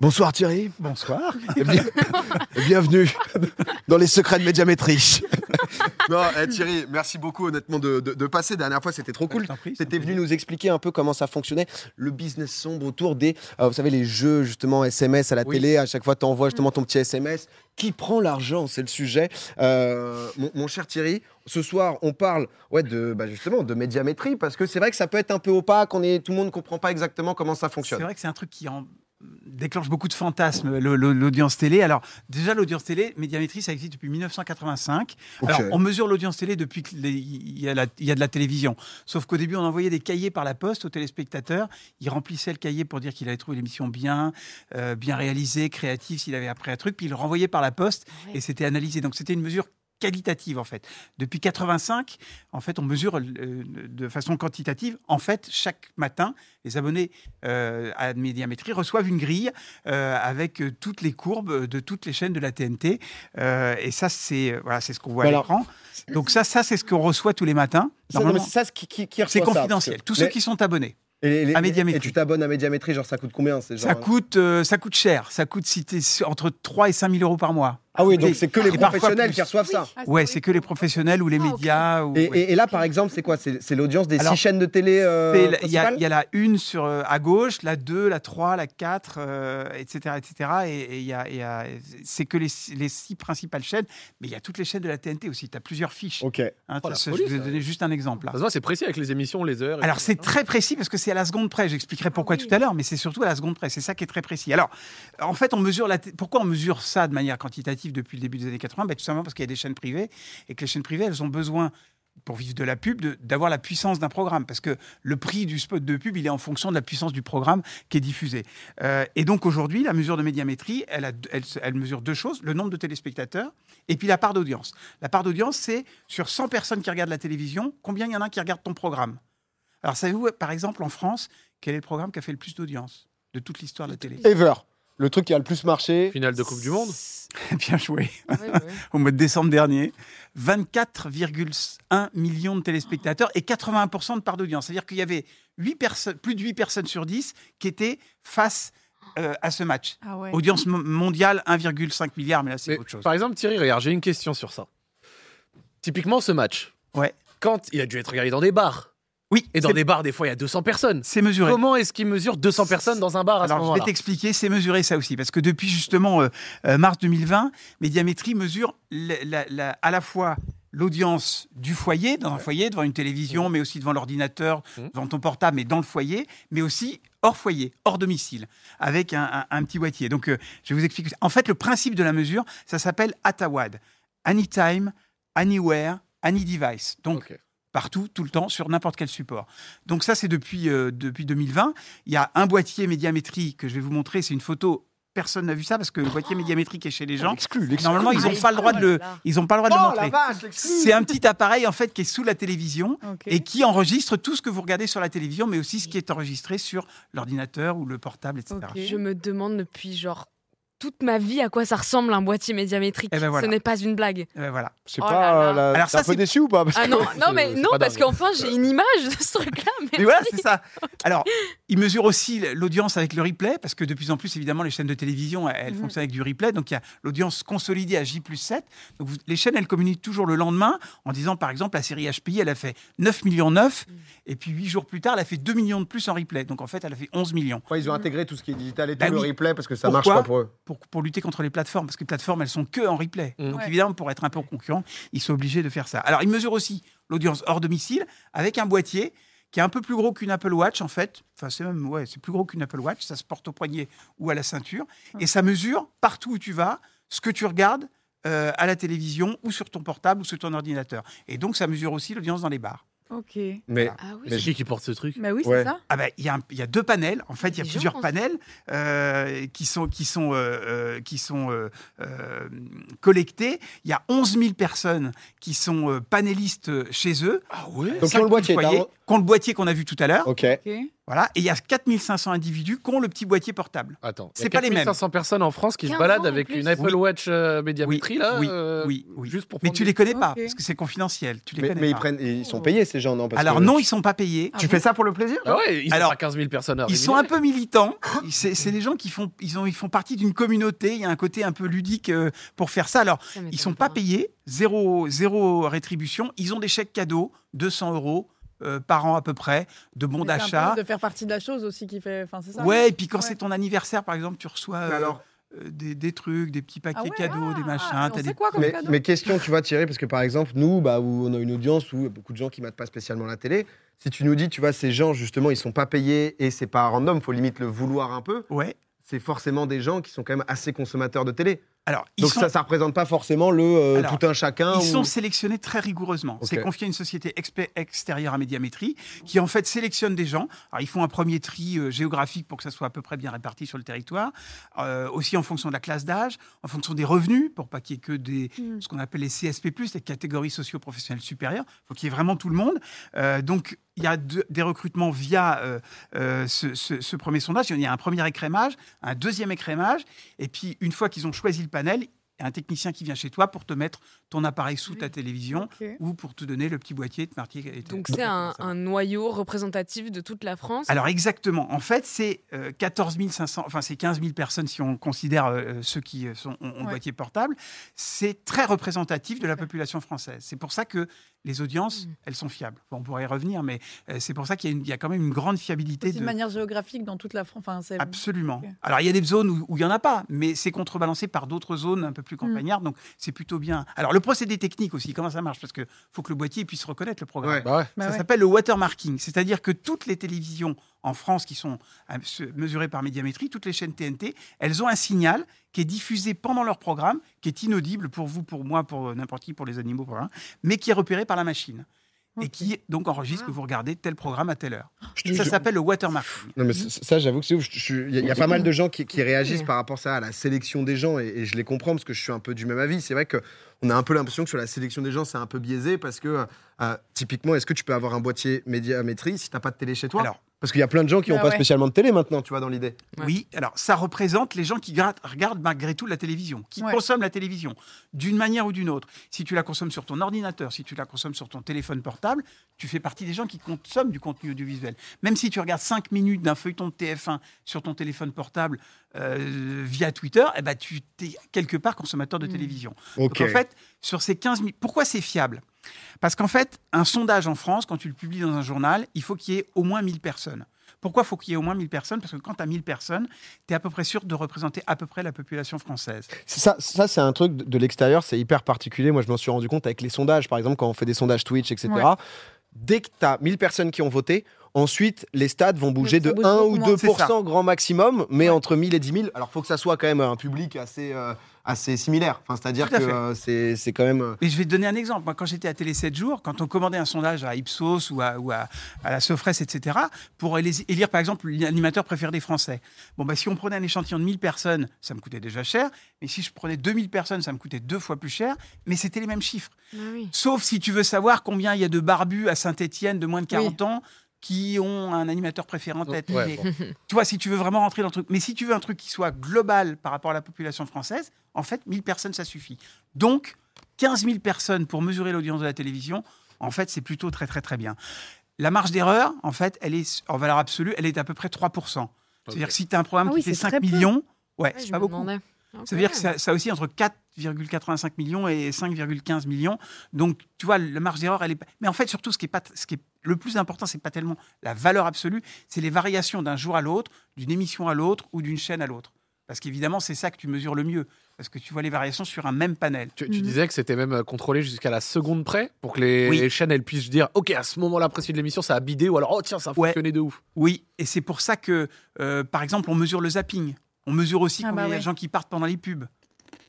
Bonsoir Thierry. Bonsoir. Et bien- et bienvenue dans les secrets de médiamétrie. non, eh, Thierry, merci beaucoup honnêtement de, de- de passer. Dernière fois, c'était trop cool. T'en prie, C'était c'est venu nous expliquer un peu comment ça fonctionnait, le business sombre autour des, euh, vous savez, les jeux justement SMS à la Oui. télé. À chaque fois, tu envoies justement ton petit SMS. Qui prend l'argent C'est le sujet. Euh, mon, mon cher Thierry, ce soir, on parle ouais, de, bah, justement de médiamétrie parce que c'est vrai que ça peut être un peu opaque. On est, tout le monde ne comprend pas exactement comment ça C'est fonctionne. vrai que c'est un truc qui en déclenche beaucoup de fantasmes, l'audience télé. Alors, déjà, l'audience télé, médiamétrie, ça existe depuis 1985. Ok. Alors, on mesure l'audience télé depuis qu'il y, a la- il y a de la télévision. Sauf qu'au début, on envoyait des cahiers par la poste aux téléspectateurs. Il remplissait le cahier pour dire qu'il avait trouvé l'émission bien, euh, bien réalisée, créative, s'il avait appris un truc, puis il le renvoyait par la poste et c'était analysé. Donc, c'était une mesure qualitative en fait. Depuis 85, en fait, on mesure euh, de façon quantitative. En fait, chaque matin, les abonnés euh, à Médiamétrie reçoivent une grille euh, avec toutes les courbes de toutes les chaînes de la TNT. Et ça, c'est voilà, c'est ce qu'on voit à l'écran. Donc ça, ça c'est ce qu'on reçoit tous les matins. Ça, non, c'est ça, ce qui, qui, qui c'est reçoit ça, confidentiel. que- Tous ceux qui sont abonnés. Et, les- à et- tu t'abonnes à Médiamétrie, genre ça coûte combien genre... Ça coûte, ça coûte cher. Ça coûte si entre 3 et 5 000 euros par mois. Ah oui, donc Et- c'est que les et professionnels qui reçoivent ça. Ouais, c'est que les professionnels ou les Ah, médias. ou- Et, et- et là, par exemple, c'est quoi? C'est l'audience des Alors, six chaînes de télé euh, Il y, a- principales? il y a la une sur, euh, à gauche, la 2, la 3, la 4, euh, etc. etc. Et, et il y a- il y a- c'est que les, les six principales chaînes, mais il y a toutes les chaînes de la TNT aussi. Tu as plusieurs fiches. Ok. hein. Oh, je vais ça. donner juste un exemple. là. Ça se voit, c'est précis avec les émissions, les heures. et Alors c'est très précis parce que c'est à la seconde près. J'expliquerai pourquoi Ah oui. tout à l'heure, mais c'est surtout à la seconde près. C'est ça qui est très précis. Alors, en fait, on mesure la pourquoi on mesure ça de manière quantitative? Depuis le début des années 80 Ben, Tout simplement parce qu'il y a des chaînes privées et que les chaînes privées, elles ont besoin pour vivre de la pub, d'avoir la puissance d'un programme. Parce que le prix du spot de pub, il est en fonction de la puissance du programme qui est diffusé. Euh, et donc aujourd'hui, la mesure de médiamétrie, elle, elle mesure deux choses, le nombre de téléspectateurs et puis la part d'audience. La part d'audience, c'est sur 100 personnes qui regardent la télévision, combien il y en a qui regardent ton programme? Alors savez-vous, par exemple, en France, quel est le programme qui a fait le plus d'audience de toute l'histoire de la télé? Ever. Le truc qui a le plus marché. Finale de Coupe du Monde. Bien joué. Au mois de décembre dernier, 24,1 millions de téléspectateurs et 81% de part d'audience. C'est-à-dire qu'il y avait huit personnes, plus de 8 personnes sur 10 qui étaient face euh, à ce match. Ah ouais. Audience mo- mondiale 1,5 milliard, mais là c'est autre chose. Par exemple, Thierry, regarde, j'ai une question sur ça. Typiquement, ce match. Ouais. Quand il a dû être regardé dans des bars. Oui, Et dans des bars, des fois, il y a 200 personnes. c'est mesuré. Comment est-ce qu'il mesure 200 personnes dans un bar à ce Alors, je vais moment-là t'expliquer, c'est mesurer ça aussi. Parce que depuis justement euh, euh, mars 2020, Médiamétrie mesure la- la- la- à la fois l'audience du foyer, dans un foyer, devant une télévision, mais aussi devant l'ordinateur, Mhm. devant ton portable, mais dans le foyer, mais aussi hors foyer, hors domicile, avec un, un- un petit boîtier. Donc, euh, je vais vous expliquer. En fait, le principe de la mesure, ça s'appelle ATAWAD. Anytime, Anywhere, Any Device. Donc. Partout, tout le temps, sur n'importe quel support. Donc ça, c'est depuis, euh, depuis 2020. Il y a un boîtier médiamétrie que je vais vous montrer. C'est une photo. Personne n'a vu ça parce que le boîtier médiamétrique est chez les gens. L'exclu. Normalement, ils Ah, n'ont pas le droit de le, oh ils ont pas le droit de le Oh montrer. C'est un petit appareil en fait qui est sous la télévision et qui enregistre tout ce que vous regardez sur la télévision, mais aussi ce qui est enregistré sur l'ordinateur ou le portable, etc. Je me demande depuis genre toute ma vie à quoi ça ressemble un boîtier médiamétrique. Eh ben voilà. Ce n'est pas une blague. Et ben voilà. Oh pas, là là. la- Alors t'es ça, un peu c'est- déçu ou pas? Parce Ah que- non, non c'est- mais c'est non pas parce qu'enfin j'ai une image de ce truc-là. Mais Mais voilà, c'est ça. Alors, il mesure aussi l'audience avec le replay, parce que de plus en plus, évidemment, les chaînes de télévision, elles Mhm. fonctionnent avec du replay. Donc, il y a l'audience consolidée à J plus 7. Donc, vous- les chaînes, elles communiquent toujours le lendemain en disant, par exemple, la série HPI, elle a fait 9 millions 9, Mhm. et puis 8 jours plus tard, elle a fait 2 millions de plus en replay. Donc, en fait, elle a fait 11 millions. Ouais, ils ont intégré tout ce qui est digital et tout, Bah le oui. replay, parce que ça Pourquoi marche pas pour eux. Pour, pour lutter contre les plateformes, parce que les plateformes, elles sont que en replay. Mhm. Donc, Ouais. évidemment, pour être un peu concurrent, ils sont obligés de faire ça. Alors, ils mesurent aussi l'audience hors domicile avec un boîtier qui est un peu plus gros qu'une Apple Watch, en fait. Enfin, c'est même, ouais, c'est plus gros qu'une Apple Watch. Ça se porte au poignet ou à la ceinture. Et ça mesure partout où tu vas, ce que tu regardes euh, à la télévision ou sur ton portable ou sur ton ordinateur. Et donc, ça mesure aussi l'audience dans les bars. Ok. Mais Ah oui. C'est qui qui porte ce truc Bah oui, Ouais. c'est ça. Ah ben, il y, y a deux panels. En fait, il y a Des plusieurs gens, panels euh, qui sont, qui sont, euh, euh, qui sont euh, euh, collectés. Il y a 11 000 personnes qui sont euh, panélistes chez eux. Ah ouais Donc, le boîtier, ont le boîtier qu'on a vu tout à l'heure. ok. Ok. Voilà, et il y a 4500 individus qui ont le petit boîtier portable. Attends, C'est pas les mêmes. 500 personnes en France qui se 15 baladent avec une Apple Oui. Watch euh, médiamétrie là, oui, euh, oui, oui. juste pour Mais tu les connais pas, Ok. parce que c'est confidentiel. Tu les Mais, connais mais ils, pas. prennent, ils sont payés ces gens, non Parce Alors que- non, ils sont pas payés. Tu fais ça pour le plaisir Ah ouais, ils Alors, ont pas 15 000 personnes à Ils sont un peu militants. C'est des gens qui font, ils, ont, ils font partie d'une communauté. Il y a un côté un peu ludique euh, pour faire ça. Alors, Ça ils sont pas payés, zéro, zéro rétribution. Ils ont des chèques cadeaux, 200 euros euh, par an à peu près, de bons d'achat. De faire partie de la chose aussi qui fait. Enfin, c'est ça. Ouais, et puis quand Ouais. c'est ton anniversaire, par exemple, tu reçois euh, alors, euh, des, des trucs, des petits paquets Ah ouais, cadeaux, des ah, machins. ah, on t'as sait des... quoi comme mais, cadeau mais question, tu vois, Thierry, parce que par exemple, nous, bah, où on a une audience où il y a beaucoup de gens qui matent pas spécialement la télé, si tu nous dis, tu vois, ces gens, justement, ils sont pas payés et c'est pas random, faut limite le vouloir un peu, Ouais. c'est forcément des gens qui sont quand même assez consommateurs de télé. Alors, ils Donc sont... ça, ça représente pas forcément le euh, Alors, tout un chacun. Ils ou- sont sélectionnés très rigoureusement. C'est confié à une société extérieure à médiamétrie qui en fait sélectionne des gens. Alors ils font un premier tri euh, géographique pour que ça soit à peu près bien réparti sur le territoire, Euh, aussi en fonction de la classe d'âge, en fonction des revenus pour pas qu'il y ait que des Mm. ce qu'on appelle les CSP+, les catégories socio-professionnelles supérieures. Il faut qu'il y ait vraiment tout le monde. Euh, donc il y a de- des recrutements via euh, euh, ce, ce- ce premier sondage. Il y a un premier écrémage, un deuxième écrémage, et puis une fois qu'ils ont choisi le panel, un technicien qui vient chez toi pour te mettre ton appareil sous ta télévision ou pour te donner le petit boîtier de marquer. Donc c'est un, noyau représentatif de toute la France. Alors exactement. En fait, c'est euh, 14 500, enfin c'est 15 000 personnes si on considère euh, ceux qui euh, sont, ont, ont Ouais. boîtier portable. C'est très représentatif de la population française. C'est pour ça que les audiences, Mm. elles sont fiables. Bon, on pourrait y revenir, mais euh, c'est pour ça qu'il y, a y quand même une grande fiabilité de. de manière géographique dans toute la France. Enfin. Absolument. Alors, il y a des zones où où il n'y en a pas, mais c'est contrebalancé par d'autres zones un peu plus campagnardes, donc c'est plutôt bien. Alors, le procédé technique aussi, comment ça marche? Parce qu'il faut que le boîtier puisse reconnaître le programme. Ouais. Bah ouais. Bah ça ouais. s'appelle le watermarking, c'est-à-dire que toutes les télévisions en France qui sont euh, mesurées par médiamétrie, toutes les chaînes TNT, elles ont un signal qui est diffusé pendant leur programme, qui est inaudible pour vous, pour moi, pour n'importe qui, pour les animaux, pour rien, mais qui est repéré par la machine. Et qui donc enregistre que Wow. vous regardez tel programme à telle heure. Je- Ça s'appelle le watermarking. Non, mais ça, j'avoue que c'est ouf. Il y, a- il y a pas mal de gens qui, qui réagissent Oui. par rapport à ça, à la sélection des gens, et, et je les comprends parce que je suis un peu du même avis. C'est vrai que on a un peu l'impression que sur la sélection des gens, c'est un peu biaisé parce que, euh, typiquement, est-ce que tu peux avoir un boîtier médiamétrie si t'as pas de télé chez toi? Alors, Parce qu'il y a plein de gens qui n'ont Bah pas spécialement de télé maintenant, tu vois, dans l'idée. Ouais. Oui, alors ça représente les gens qui regardent malgré tout la télévision, qui Ouais. consomment la télévision d'une manière ou d'une autre. Si tu la consommes sur ton ordinateur, si tu la consommes sur ton téléphone portable, tu fais partie des gens qui consomment du contenu audiovisuel. Même si tu regardes 5 minutes d'un feuilleton de TF1 sur ton téléphone portable euh, via Twitter, eh ben, tu es quelque part consommateur de Mm. télévision. Donc en fait, sur ces 15 000, pourquoi c'est fiable? Parce qu'en fait, un sondage en France, quand tu le publies dans un journal, il faut qu'il y ait au moins 1000 personnes. Pourquoi faut qu'il y ait au moins 1000 personnes? Parce que quand tu as 1000 personnes, tu es à peu près sûr de représenter à peu près la population française. Ça, ça c'est un truc de de l'extérieur, c'est hyper particulier. Moi, je m'en suis rendu compte avec les sondages, par exemple, quand on fait des sondages Twitch, etc. Ouais. Dès que tu as 1000 personnes qui ont voté, ensuite, les stades vont bouger de bouge 1 ou beaucoup moins. 2% grand maximum, mais Ouais. entre 1000 et 10 000. Alors, faut que ça soit quand même un public assez, euh, assez similaire. Enfin, C'est-à-dire que euh, c'est c'est quand même. euh, Et je vais te donner un exemple. Moi, quand j'étais à Télé 7 jours, quand on commandait un sondage à Ipsos ou à, ou à, à la Sofres, etc., pour élire, par exemple, l'animateur préféré des Français. Bon, bah, si on prenait un échantillon de 1000 personnes, ça me coûtait déjà cher. Mais si je prenais 2000 personnes, ça me coûtait deux fois plus cher. Mais c'était les mêmes chiffres. Ah oui. Sauf si tu veux savoir combien il y a de barbus à Saint-Etienne de moins de 40 ans qui ont un animateur préféré en tête. Ouais, Mais, bon. Tu vois, si tu veux vraiment rentrer dans le truc. Mais si tu veux un truc qui soit global par rapport à la population française, en fait, 1000 personnes, ça suffit. Donc, 15 000 personnes pour mesurer l'audience de la télévision, en fait, c'est plutôt très, très, très bien. La marge d'erreur, en fait, elle est, en valeur absolue, elle est à peu près 3%. C'est-à-dire que si tu as un programme Ah qui oui, fait c'est 5 très peu. millions, ouais, Ouais, c'est pas beaucoup. demandais. Ça veut dire que ça, ça aussi entre 4,85 millions et 5,15 millions. Donc, tu vois, la marge d'erreur, elle est. pas- Mais en fait, surtout, ce qui est, pas, ce qui est le plus important, c'est pas tellement la valeur absolue, c'est les variations d'un jour à l'autre, d'une émission à l'autre ou d'une chaîne à l'autre. Parce qu'évidemment, c'est ça que tu mesures le mieux. Parce que tu vois les variations sur un même panel. Tu, tu disais que c'était même euh, contrôlé jusqu'à la seconde près pour que les, Oui. les chaînes elles puissent dire ok à ce moment-là précis de l'émission ça a bidé ou alors oh tiens ça a Ouais. fonctionné de ouf. Oui, et c'est pour ça que, euh, par exemple, on mesure le zapping. On mesure aussi Ah combien bah il y a de gens qui partent pendant les pubs.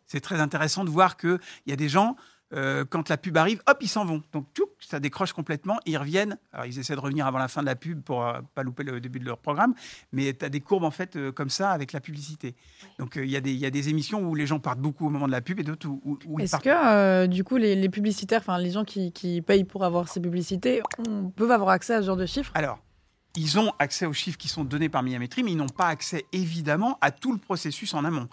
C'est très intéressant de voir qu'il y a des gens, euh, quand la pub arrive, hop, ils s'en vont. Donc, tchouc, ça décroche complètement, ils reviennent. Alors, ils essaient de revenir avant la fin de la pub pour euh, pas louper le début de leur programme, mais tu as des courbes, en fait, euh, comme ça, avec la publicité. Donc, euh, il y, a des- il y a des émissions où les gens partent beaucoup au moment de la pub et d'autres où, où- où ils Est-ce que, euh, du coup, les, les publicitaires, enfin les gens qui, qui payent pour avoir ces publicités, on, peuvent avoir accès à ce genre de chiffres? Alors, ils ont accès aux chiffres qui sont donnés par Médiamétrie, mais ils n'ont pas accès évidemment à tout le processus en amont.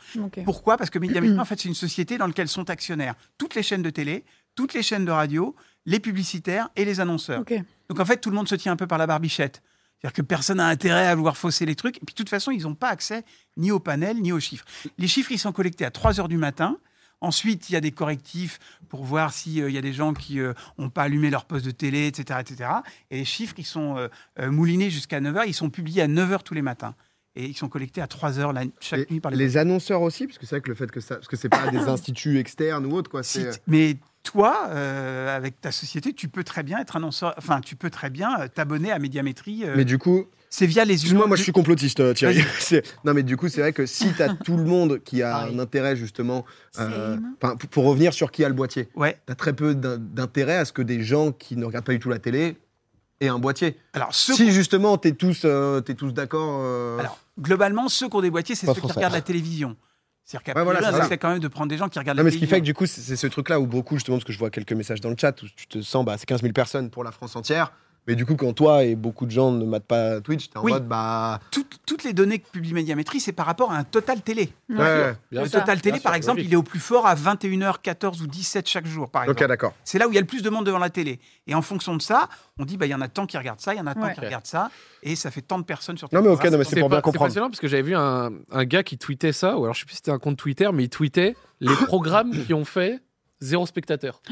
Pourquoi? Parce que Médiamétrie, en fait, c'est une société dans laquelle sont actionnaires toutes les chaînes de télé, toutes les chaînes de radio, les publicitaires et les annonceurs. Donc en fait, tout le monde se tient un peu par la barbichette. C'est-à-dire que personne n'a intérêt à vouloir fausser les trucs. Et puis de toute façon, ils n'ont pas accès ni au panel, ni aux chiffres. Les chiffres, ils sont collectés à 3 heures du matin. Ensuite, il y a des correctifs pour voir s'il y a des gens qui n'ont pas allumé leur poste de télé, etc. etc. Et les chiffres, ils sont euh, euh, moulinés jusqu'à 9 heures. Ils sont publiés à 9 heures tous les matins. Et ils sont collectés à 3 heures la- chaque Et nuit par les les annonceurs aussi, parce que c'est vrai que le fait que ça, parce que c'est pas des instituts externes ou autres, quoi. Si mais toi, euh, avec ta société, tu peux très bien être annonceur. Enfin, tu peux très bien euh, t'abonner à Médiamétrie. euh, mais du coup, c'est via les excuse-moi, moi je suis complotiste, euh, Thierry. Non, mais du coup, c'est vrai que si tu as tout le monde qui a Pareil. un intérêt justement, euh, pour, revenir sur qui a le boîtier, Ouais. tu as très peu d'in- d'intérêt à ce que des gens qui ne regardent pas du tout la télé aient un boîtier. Alors, ceux Si justement tu es tous, euh, t'es tous d'accord. euh, Alors, globalement, ceux qui ont des boîtiers, c'est ceux qui regardent la télévision. C'est-à-dire qu'après, Ouais, voilà, ça. essaie quand même de prendre des gens qui regardent Non, la mais ce qui fait que du coup, c'est c'est ce truc-là où beaucoup, justement, parce que je vois quelques messages dans le chat, où tu te sens, bah, c'est 15 000 personnes pour la France entière. Mais du coup, quand toi et beaucoup de gens ne matent pas Twitch, t'es en Oui. mode, bah. Toutes, toutes les données que publie Médiamétrie, c'est par rapport à un total télé. Ouais. Ouais. Bien le sûr. total télé, Bien par sûr, exemple, logique. il est au plus fort à 21h14 ou 17 chaque jour, par exemple. Ok, d'accord. C'est là où il y a le plus de monde devant la télé. Et en fonction de ça, on dit, bah, il y en a tant qui regardent ça, il y en a tant Ouais. qui regardent ça, et ça fait tant de personnes sur Non, mais ok, non, mais c'est c'est pour bien comprendre. fascinant parce que j'avais vu un, un gars qui tweetait ça, ou alors je sais plus si c'était un compte Twitter, mais il tweetait les programmes qui ont fait zéro spectateur.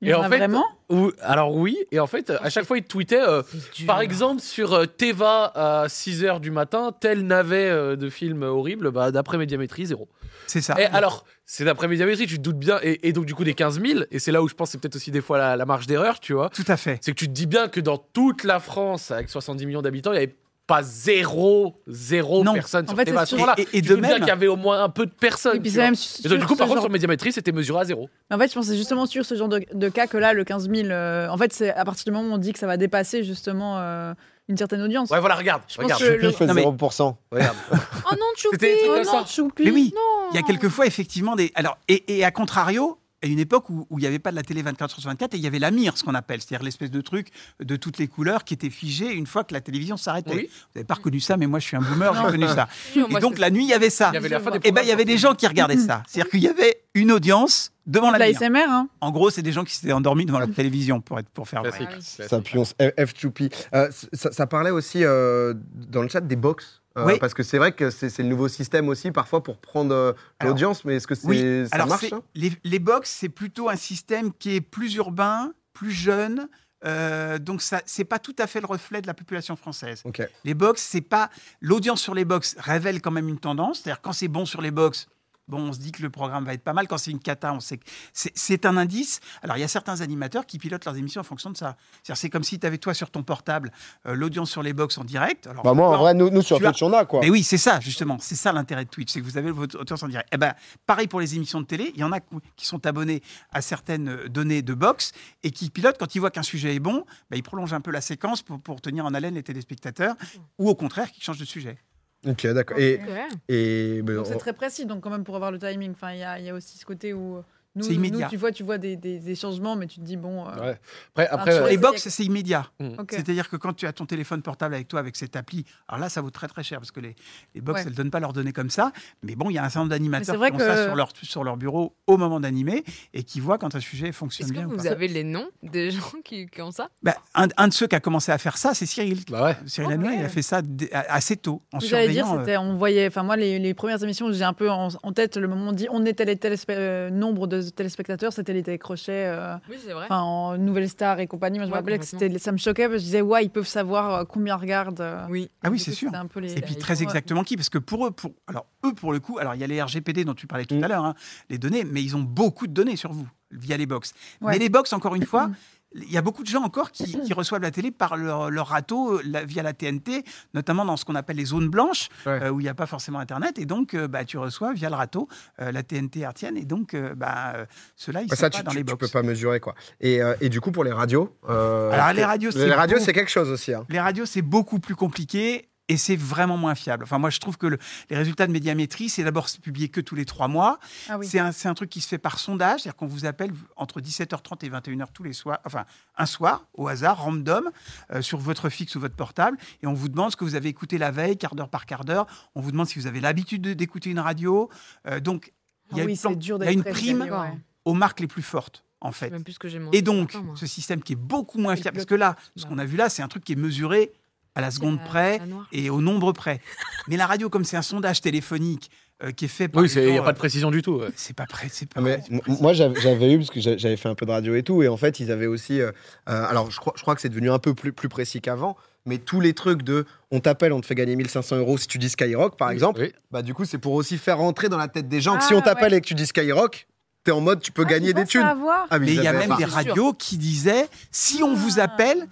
Il y Et en en a fait, vraiment Ou, alors oui, et en fait, à chaque fois il tweetait, euh, par exemple sur euh, Teva à 6h du matin, tel navet euh, de film horrible, bah, d'après Médiamétrie, zéro. C'est ça. Et alors, c'est d'après Médiamétrie, tu te doutes bien, et, et donc du coup des 15 000, et c'est là où je pense que c'est peut-être aussi des fois la, la marge d'erreur, tu vois. Tout à fait. C'est que tu te dis bien que dans toute la France, avec 70 millions d'habitants, il n'y avait pas zéro, zéro Non. personne En sur fait, Teva ce moment-là. Et- et- et Tu de même- qu'il y avait au moins un peu de personnes. Et puis c'est même Et donc, du coup, par contre, genre- sur Médiamétrie, c'était mesuré à zéro. En fait, je pense que c'est justement sur ce genre de, de cas que là, le 15 000, euh, en fait, c'est à partir du moment où on dit que ça va dépasser justement euh, une certaine audience. Ouais, voilà, regarde. Je pense regarde. que le- Choupi fait Non, mais- 0%. regarde. Oh non, Choupi Oh non. Choupi, Mais oui. non. Il y a quelquefois effectivement des. Alors, et, et à contrario, à une époque où où il n'y avait pas de la télé 24 sur 24 et il y avait la mire, ce qu'on appelle, c'est-à-dire l'espèce de truc de toutes les couleurs qui était figé une fois que la télévision s'arrêtait. Oui. Vous n'avez pas reconnu ça, mais moi je suis un boomer, j'ai connu ça. Et donc la nuit, il y avait ça. Il y avait la fin des Et ben il y avait des gens qui regardaient ça. C'est-à-dire qu'il y avait une audience devant la La mire. SMR, hein. En gros, c'est des gens qui s'étaient endormis devant la télévision pour être pour faire vrai. Classique. Ah oui. Classique. Ça pionce. F Choupi. Euh, ça, ça parlait aussi euh, dans le chat des box. Euh, Oui. Parce que c'est vrai que c'est le nouveau système aussi, parfois, pour prendre euh, l'audience. Mais est-ce que Oui, ça alors marche ça les, les box, c'est plutôt un système qui est plus urbain, plus jeune. euh, donc ça, c'est pas tout à fait le reflet de la population française. Les box, c'est pas l'audience sur les box révèle quand même une tendance. C'est-à-dire quand c'est bon sur les box, bon, on se dit que le programme va être pas mal. Quand c'est une cata, on sait que c'est- un indice. Alors il y a certains animateurs qui pilotent leurs émissions en fonction de ça. C'est comme si tu avais toi sur ton portable euh, l'audience sur les box en direct. Alors, Bah, moi, en vrai, nous, nous sur as- Twitch, on a quoi. mais oui, c'est ça, justement. C'est ça l'intérêt de Twitch, c'est que vous avez votre audience en direct. Eh ben, pareil pour les émissions de télé. Il y en a qui sont abonnés à certaines euh, données de box et qui pilotent quand ils voient qu'un sujet est bon, ben, ils prolongent un peu la séquence pour, pour tenir en haleine les téléspectateurs ou au contraire, qu'ils changent de sujet. Ok, d'accord. Et, Ouais. et bah, Donc c'est on- très précis, donc quand même pour avoir le timing. Enfin, il y a, il y a aussi ce côté où C'est immédiat. nous, tu vois, tu vois des, des- des changements, mais tu te dis bon. euh, Ouais. Après, après sur les box, c'est immédiat. ok. C'est-à-dire que quand tu as ton téléphone portable avec toi, avec cette appli, alors là, ça vaut très très cher parce que les, les box, Ouais. elles ne donnent pas leurs données comme ça. Mais bon, il y a un certain nombre d'animateurs qui ont ça que- sur leur, sur leur bureau au moment d'animer et qui voient quand un sujet fonctionne Est-ce que bien ou vous pas. avez les noms des gens qui, qui ont ça? Bah, un, un de ceux qui a commencé à faire ça, c'est Cyril. bah ouais. Cyril Ok. Hanouna, il a fait ça assez tôt, en Ce que j'allais dire, euh, c'était, on voyait, enfin moi, les, les premières émissions, j'ai un peu en, en tête le moment où on dit on est tel et tel euh, nombre de téléspectateurs, c'était les télécrochets, euh, Oui, c'est vrai. enfin en Nouvelle Star et compagnie. Moi, je me rappelais que c'était, ça me choquait, parce que je disais ouais, ils peuvent savoir euh, combien regardent. euh. Oui. Ah oui, c'est sûr. c'était un peu les- Et puis les- très exactement qui? Parce que pour eux, pour, alors eux pour le coup, alors il y a les RGPD dont tu parlais tout Mm. à l'heure, hein, les données, mais ils ont beaucoup de données sur vous via les box. Ouais. Mais les box, encore une fois, Mm. il y a beaucoup de gens encore qui, qui reçoivent la télé par leur, leur râteau euh, la- via la TNT, notamment dans ce qu'on appelle les zones blanches, Ouais. euh, où il n'y a pas forcément Internet, et donc euh, bah, tu reçois via le râteau euh, la TNT hertzienne, et donc euh, bah, euh, ceux-là, ils bah, sont ça, pas tu, dans tu- les tu box. peux pas mesurer quoi. Et, et du coup, pour les radios. Alors, les radios, les c'est radios, beaucoup- c'est quelque chose aussi. hein. Les radios, c'est beaucoup plus compliqué. Et c'est vraiment moins fiable. Enfin, moi, je trouve que le- les résultats de médiamétrie, c'est d'abord publié que tous les trois mois. Ah oui. C'est un, truc qui se fait par sondage, c'est-à-dire qu'on vous appelle entre 17h30 et 21h tous les soirs, enfin un soir, au hasard, random, euh, sur votre fixe ou votre portable, et on vous demande ce que vous avez écouté la veille, quart d'heure par quart d'heure. On vous demande si vous avez l'habitude de- d'écouter une radio. Euh, donc, il y a, Ah oui, une, dur y a prime ouais. aux marques les plus fortes, en fait. même plus que. Et donc, ce matin, moi. ce système qui est beaucoup moins fiable, le parce que là, ce qu'on a vu là, c'est un truc qui est mesuré à la seconde près et au nombre près. Mais la radio, comme c'est un sondage téléphonique euh, qui est fait par Oui, il n'y a pas de euh, précision du tout. ouais. c'est pas prêt, c'est pas Mais moi, j'avais eu, parce que j'a- j'avais fait un peu de radio et tout, et en fait, ils avaient aussi. euh, euh, alors, je crois, je crois que c'est devenu un peu plus, plus précis qu'avant, mais tous les trucs de on t'appelle, on te fait gagner 1500 euros si tu dis Skyrock, par exemple, Oui. bah, du coup, c'est pour aussi faire rentrer dans la tête des gens que Ah, si on t'appelle ouais. et que tu dis Skyrock, t'es en mode tu peux Ah, gagner des thunes. à voir Ah, Mais il y a même des radios qui disaient si on vous Ah. appelle,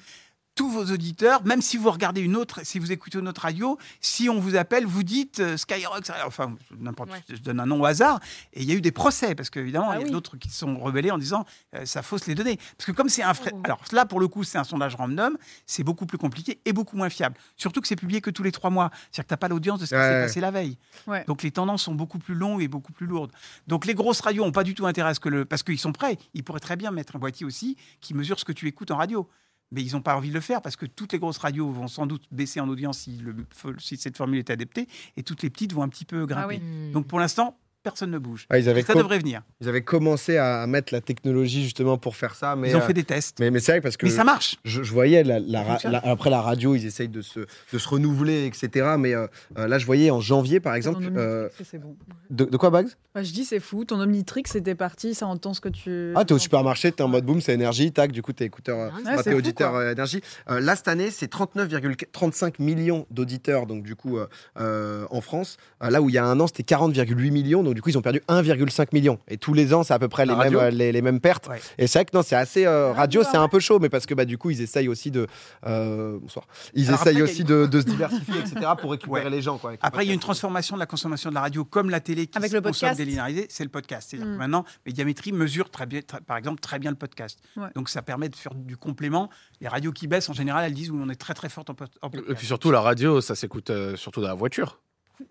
tous vos auditeurs, même si vous regardez une autre, si vous écoutez une autre radio, si on vous appelle, vous dites euh, Skyrock, enfin n'importe, Ouais. je donne un nom au hasard. Et il y a eu des procès parce qu'évidemment Ah il y a oui. d'autres qui se sont rebellés en disant euh, ça fausse les données. Parce que comme c'est un frais, Oh. alors là pour le coup c'est un sondage random, c'est beaucoup plus compliqué et beaucoup moins fiable. Surtout que c'est publié que tous les trois mois, c'est-à-dire que t'as pas l'audience de ce qui Ouais. s'est passé la veille. Ouais. Donc les tendances sont beaucoup plus longues et beaucoup plus lourdes. Donc les grosses radios n'ont pas du tout intérêt à ce que le. Parce qu'ils sont prêts. Ils pourraient très bien mettre un boîtier aussi qui mesure ce que tu écoutes en radio. Mais ils n'ont pas envie de le faire parce que toutes les grosses radios vont sans doute baisser en audience si, le- si cette formule est adaptée et toutes les petites vont un petit peu grimper. oui. Hmm. Donc pour l'instant, personne ne bouge. Ah, ils, avaient ça devrait venir. ils avaient commencé à mettre la technologie justement pour faire ça, mais, Ils ont euh, fait des tests. mais, mais c'est vrai parce que Mais ça marche. je, je voyais la, la la- après la radio, ils essayent de se, de se renouveler, etc. Mais euh, euh, là, je voyais en janvier, par exemple, euh, bon. de, de quoi Bags? Bah, je dis c'est fou, ton Omnitrix c'était parti, ça entend ce que tu. Ah, t'es au supermarché, t'es en mode boom, c'est énergie, tac, du coup, t'es écouteur, Ouais, t'es fou, auditeur énergie. Euh, là, cette année, c'est 39,35 millions d'auditeurs, donc du coup, euh, euh, en France. Là où il y a un an, c'était 40,8 millions, donc du coup, ils ont perdu 1,5 million. Et tous les ans, c'est à peu près les mêmes, euh, les, les mêmes pertes. Ouais. Et c'est vrai que non, c'est assez. euh, radio, c'est ah un peu chaud, mais parce que bah, du coup, ils essayent aussi de. euh, bonsoir. Ils Alors essayent a aussi une- de, de se diversifier, etc., pour récupérer Ouais. les gens. Quoi, Après, il y a une transformation de la consommation de la radio comme la télé qui Avec se le consomme podcast. délinéarisé, c'est le podcast. C'est-à-dire Mm. que maintenant, Médiamétrie mesure très bien, très- par exemple très bien le podcast. Ouais. Donc ça permet de faire du complément. Les radios qui baissent, en général, elles disent oui, on est très très forte en, en podcast. Et puis surtout, la radio, ça s'écoute euh, surtout dans la voiture.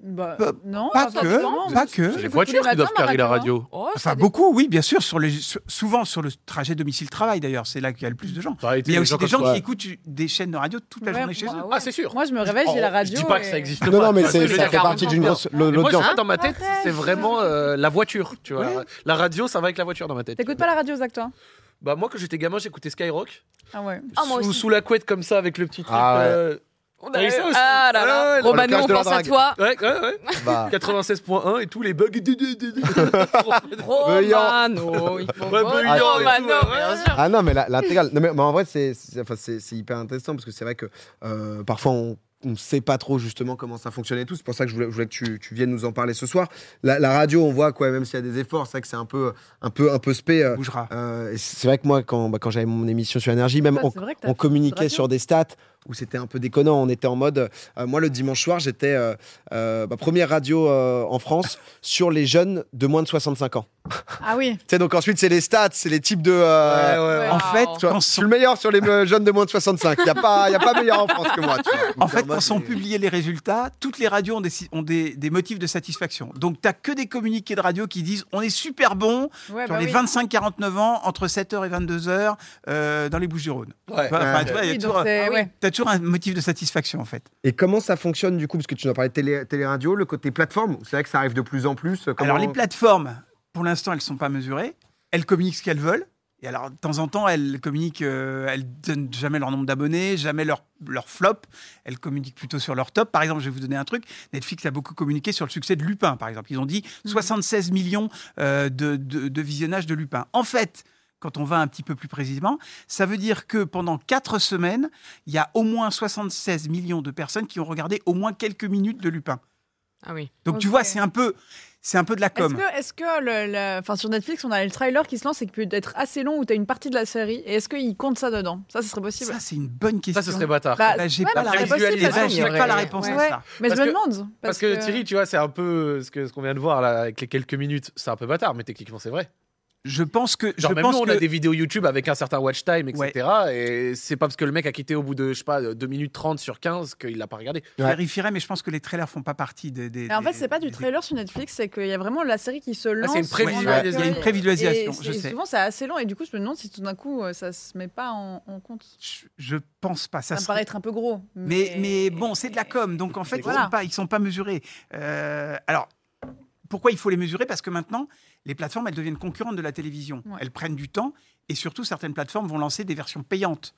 Bah, Bah, non, pas que, pas que. Les voitures qui doivent carrer la radio. Oh, Enfin, beaucoup, oui, bien sûr. Sur souvent sur le trajet domicile-travail, d'ailleurs. C'est là qu'il y a le plus de gens. Mais il y a aussi des gens qui écoutent des chaînes de radio toute la Ouais, journée chez moi, eux. ouais. Ah, c'est sûr. Moi je me réveille, j'ai la radio. Je dis pas que ça existe Non, pas. non, mais ça fait partie d'une grosse. moi, dans ma tête, c'est vraiment euh, la voiture. Tu vois, la, radio, ça va avec la voiture dans ma tête. T'écoutes pas la radio, Zach, toi? Bah moi, quand j'étais gamin, j'écoutais Skyrock. Ah ouais. Ah, sous, la couette comme ça, avec le petit truc. On Ah, a- et ça aussi. Ah là là, Romano, on pense à toi. Ouais, ouais, ouais. Bah, 96.1 et tous les bugs. Romano, il faut. Ah non, mais l'intégrale. Non, mais, mais en vrai, c'est hyper intéressant parce que c'est vrai que euh, parfois on ne sait pas trop justement comment ça fonctionne et tout. C'est pour ça que je voulais, je voulais que tu, tu viennes nous en parler ce soir. La, la radio, on voit quoi, même s'il y a des efforts, c'est vrai que c'est un peu, un peu, un peu spé. euh, euh, c'est vrai que moi, quand, bah, quand j'avais mon émission sur énergie, même Ah, on, communiquait sur des stats où c'était un peu déconnant. On était en mode. euh, moi, le dimanche soir, j'étais euh, euh, bah, première radio euh, en France sur les jeunes de moins de 65 ans. Ah oui. Tu sais, donc ensuite, c'est les stats, c'est les types de. euh, Ouais. En fait, Wow. tu vois, quand je suis le meilleur sur les jeunes de moins de 65. Il n'y a, pas- y a pas meilleur en France que moi. tu vois. en fait, quand sont publiés les résultats, toutes les radios ont des, ont des, des motifs de satisfaction. Donc, tu n'as que des communiqués de radio qui disent on est super bon Ouais, sur bah les oui. 25-49 ans, entre 7h et 22h, euh, dans les Bouches-du-Rhône. Ouais. Enfin, Ouais. tu vois, Oui, toujours, Ah oui. Toujours un motif de satisfaction, en fait. Et comment ça fonctionne du coup Parce que tu nous as parlé de télé, télé-radio, le côté plateforme. C'est vrai que ça arrive de plus en plus. Comment- Alors, les plateformes, pour l'instant, elles ne sont pas mesurées. Elles communiquent ce qu'elles veulent. Et alors, de temps en temps, elles communiquent, euh, elles donnent jamais leur nombre d'abonnés, jamais leur, leur flop. Elles communiquent plutôt sur leur top. Par exemple, je vais vous donner un truc. Netflix a beaucoup communiqué sur le succès de Lupin, par exemple. Ils ont dit 76 millions euh, de, de, de visionnages de Lupin. En fait, quand on va un petit peu plus précisément, ça veut dire que pendant quatre semaines, il y a au moins 76 millions de personnes qui ont regardé au moins quelques minutes de Lupin. Ah oui. Donc tu vois, c'est un peu, c'est un peu de la Est-ce com. que, est-ce que le, le- enfin, sur Netflix, on a le trailer qui se lance et qui peut être assez long où tu as une partie de la série Et est-ce qu'ils comptent ça dedans? Ça, ce serait possible. Ça, c'est une bonne question. Ça, ce serait bâtard. Bah, Bah, j'ai ouais, pas la réponse. Ouais. pas la réponse Ouais. à ça. Mais Parce je me demande. Parce que Thierry, tu vois, c'est un peu ce que ce qu'on vient de voir là avec les quelques minutes. C'est un peu bâtard, mais techniquement, c'est vrai. Je pense que. Genre, je même pense nous, on que... a des vidéos YouTube avec un certain watch time, etc. Et c'est pas parce que le mec a quitté au bout de, je sais pas, 2 minutes 30 sur 15 qu'il l'a pas regardé. Je Ouais. vérifierai, mais je pense que les trailers font pas partie des. en fait, des- c'est pas du des- trailer sur Netflix, c'est qu'il y a vraiment la série qui se lance. c'est une sur prévisualisation. un Il y a une prévisualisation, Et je sais. Souvent, c'est assez long et du coup, je me demande si tout d'un coup, euh, ça se met pas en, en compte. Je, je pense pas. Ça, Ça, me serait- paraît être un peu gros. Mais, mais bon, c'est de la com, donc en fait, ils Voilà. sont pas, ils sont pas mesurés. Euh, alors, pourquoi il faut les mesurer? Parce que maintenant, les plateformes, elles deviennent concurrentes de la télévision. Ouais. Elles prennent du temps, et surtout, certaines plateformes vont lancer des versions payantes.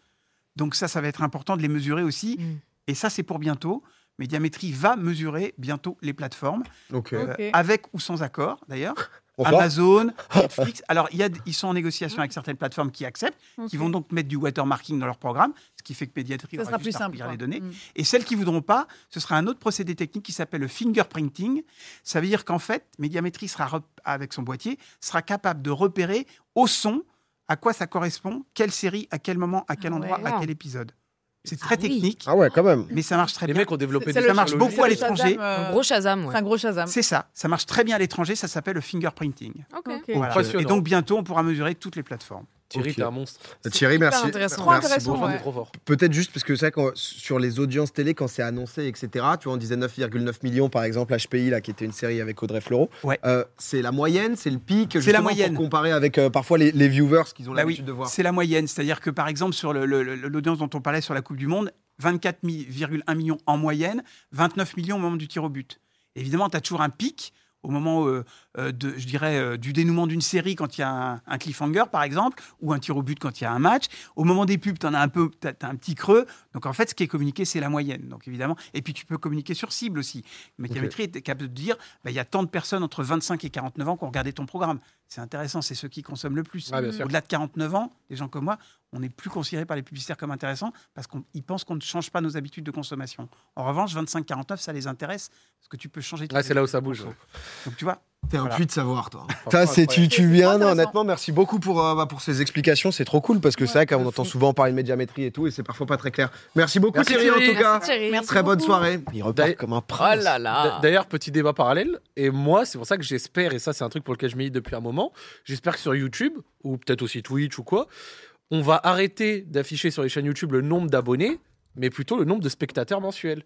Donc ça, ça va être important de les mesurer aussi. Mm. Et ça, c'est pour bientôt. Médiamétrie va mesurer bientôt les plateformes, euh, Ok. avec ou sans accord d'ailleurs. Amazon, Netflix. Alors, il y a, ils sont en négociation avec certaines plateformes qui acceptent, qui vont donc mettre du watermarking dans leur programme, ce qui fait que Médiamétrie ça aura sera plus simple. les données. Mm. Et celles qui voudront pas, ce sera un autre procédé technique qui s'appelle le fingerprinting. Ça veut dire qu'en fait, Médiamétrie sera avec son boîtier sera capable de repérer au son à quoi ça correspond, quelle série, à quel moment, à quel Ah endroit, ouais. à quel épisode. C'est très Ah oui. technique, Ah ouais, quand même. mais ça marche très Les bien. mecs ont développé des le- marche beaucoup à l'étranger. Euh, Un gros Shazam, ouais. C'est un gros Shazam. C'est ça, ça marche très bien à l'étranger, ça s'appelle le fingerprinting. Ok. Ok. Voilà. Impressionnant. Et donc bientôt, on pourra mesurer toutes les plateformes. Thierry, Ok. t'es un monstre. Thierry, hyper merci. Merci ouais. t'es trop fort. Peut-être juste parce que ça, quand, sur les audiences télé, quand c'est annoncé, etc., tu vois, on disait 9,9 millions, par exemple, HPI, là, qui était une série avec Audrey Fleurot. Ouais. Euh, c'est la moyenne, c'est le pic. C'est la justement, moyenne. Pour comparer avec euh, parfois les, les viewers qu'ils ont Bah oui, l'habitude de voir. c'est la moyenne. C'est-à-dire que, par exemple, sur l'audience dont on parlait sur la Coupe du Monde, 24,1 millions en moyenne, 29 millions au moment du tir au but. Évidemment, tu as toujours un pic au moment, euh, euh, de, je dirais, euh, du dénouement d'une série quand il y a un, un cliffhanger, par exemple, ou un tir au but quand il y a un match. Au moment des pubs, tu as un peu, un petit creux. Donc, en fait, ce qui est communiqué, c'est la moyenne. Donc, évidemment, et puis tu peux communiquer sur cible aussi. Médiamétrie est capable de dire, bah, il y a tant de personnes entre 25 et 49 ans qui ont regardé ton programme. C'est intéressant, c'est ceux qui consomment le plus. Ah. Au-delà de 49 ans, des gens comme moi, on n'est plus considéré par les publicitaires comme intéressant parce qu'ils pensent qu'on ne change pas nos habitudes de consommation. En revanche, 25-49, ça les intéresse parce que tu peux changer. Ouais, c'est là où ça bouge. Donc tu vois, T'es un Voilà. puits de savoir, toi. C'est tu, tu viens, non, honnêtement, merci beaucoup pour, euh, bah, pour ces explications, c'est trop cool parce que c'est vrai qu'on entend souvent parler de médiamétrie et tout et c'est parfois pas très clair. Merci beaucoup Merci, Thierry, en tout cas. Merci, Thierry. Merci Très bonne soirée. Il repart comme un Oh prince. là là. D- D'ailleurs, petit débat parallèle, et moi, c'est pour ça que j'espère, et ça, c'est un truc pour lequel je milite depuis un moment, j'espère que sur YouTube, ou peut-être aussi Twitch ou quoi, on va arrêter d'afficher sur les chaînes YouTube le nombre d'abonnés, mais plutôt le nombre de spectateurs mensuels.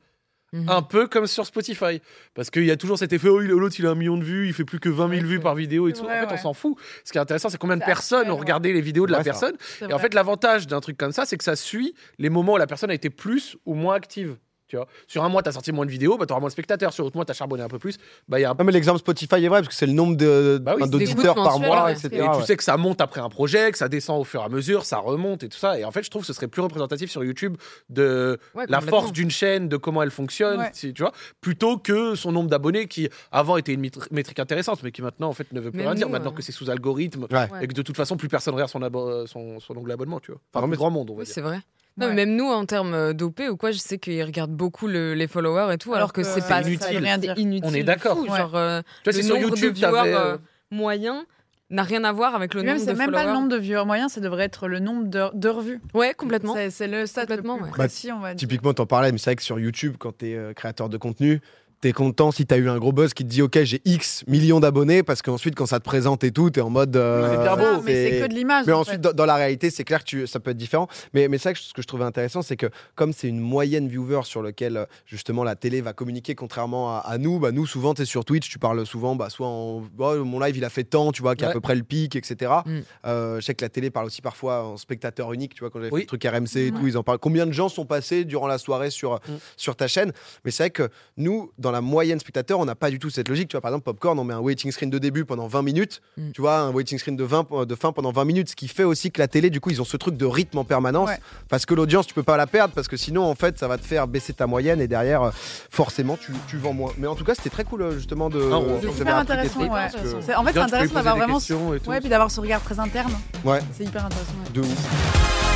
Mhm. Un peu comme sur Spotify. Parce qu'il y a toujours cet effet, oh, il- l'autre, il a un million de vues, il fait plus que 20 000 Ouais, vues par vidéo et tout. vrai, en fait, ouais. on s'en fout. Ce qui est intéressant, c'est combien de personnes ont ouais. regardé les vidéos de la Ouais, personne. Et en fait, l'avantage d'un truc comme ça, c'est que ça suit les moments où la personne a été plus ou moins active. Tu vois sur un mois, tu as sorti moins de vidéos, bah, tu auras moins de spectateurs. Sur l'autre mois, tu as charbonné un peu plus. Bah, il y a un Non, mais l'exemple Spotify est vrai parce que c'est le nombre de- Bah oui, d'auditeurs par mois, ouais. etc. Et tu sais que ça monte après un projet, que ça descend au fur et à mesure, ça remonte et tout ça. Et en fait, je trouve que ce serait plus représentatif sur YouTube de Ouais, la force d'une chaîne, de comment elle fonctionne, Ouais. si- tu vois, plutôt que son nombre d'abonnés qui avant était une métrique intéressante, mais qui maintenant en fait ne veut plus rien dire. Maintenant euh, que c'est sous algorithme et que de toute façon plus personne regarde son, son, son onglet abonnement, tu vois. Enfin, Non, mais grand monde, on va Oui, dire. c'est vrai. Non, Ouais. mais même nous, en termes euh, d'OP ou quoi, je sais qu'ils regardent beaucoup le- les followers et tout, alors, que, c'est pas inutile. c'est inutile. On est d'accord. tout. Ouais. Genre, euh, Tu vois, c'est le sur nombre YouTube, de viewers euh, euh, moyen n'a rien à voir avec le Même, nombre c'est de même pas le nombre de viewers moyens, ça devrait être le nombre d'heures d'heures vues. Ouais, complètement. C'est c'est le stat le Complètement, plus ouais. précis, on va dire. Typiquement, t'en parlais, mais c'est vrai que sur YouTube, quand t'es euh, créateur de contenu, t'es content si t'as eu un gros buzz qui te dit ok j'ai X millions d'abonnés parce qu'ensuite quand ça te présente et tout t'es en mode euh, C'est bien Ça, beau, mais c'est que de l'image. mais en ensuite dans, dans la réalité c'est clair que tu, ça peut être différent mais, mais ça ce que je trouvais intéressant c'est que comme c'est une moyenne viewer sur lequel justement la télé va communiquer contrairement à, à nous bah nous souvent tu sur Twitch tu parles souvent bah, soit en oh, mon live il a fait tant tu vois qui est à Ouais. peu près le pic etc Mm. Euh, je sais que la télé parle aussi parfois en spectateur unique tu vois quand j'avais Oui. fait le truc RMC et Mhm. tout ils en parlent combien de gens sont passés durant la soirée sur, Mm. sur ta chaîne? Mais c'est vrai que nous, dans la moyenne spectateur, on n'a pas du tout cette logique. Tu vois, par exemple, Popcorn, on met un waiting screen de début pendant 20 minutes. Mm. Tu vois, un waiting screen de, 20, de fin pendant 20 minutes. Ce qui fait aussi que la télé, du coup, ils ont ce truc de rythme en permanence. Ouais. Parce que l'audience, tu peux pas la perdre. Parce que sinon, en fait, ça va te faire baisser ta moyenne. Et derrière, euh, forcément, tu, tu vends moins. Mais en tout cas, c'était très cool, euh, justement, de. Ouais. vous C'est super intéressant, trucs, ouais. parce que- C'est- En fait, c'est intéressant d'avoir vraiment. Ouais, puis d'avoir ce regard très interne. Ouais. C'est hyper intéressant. ouais. De ouf.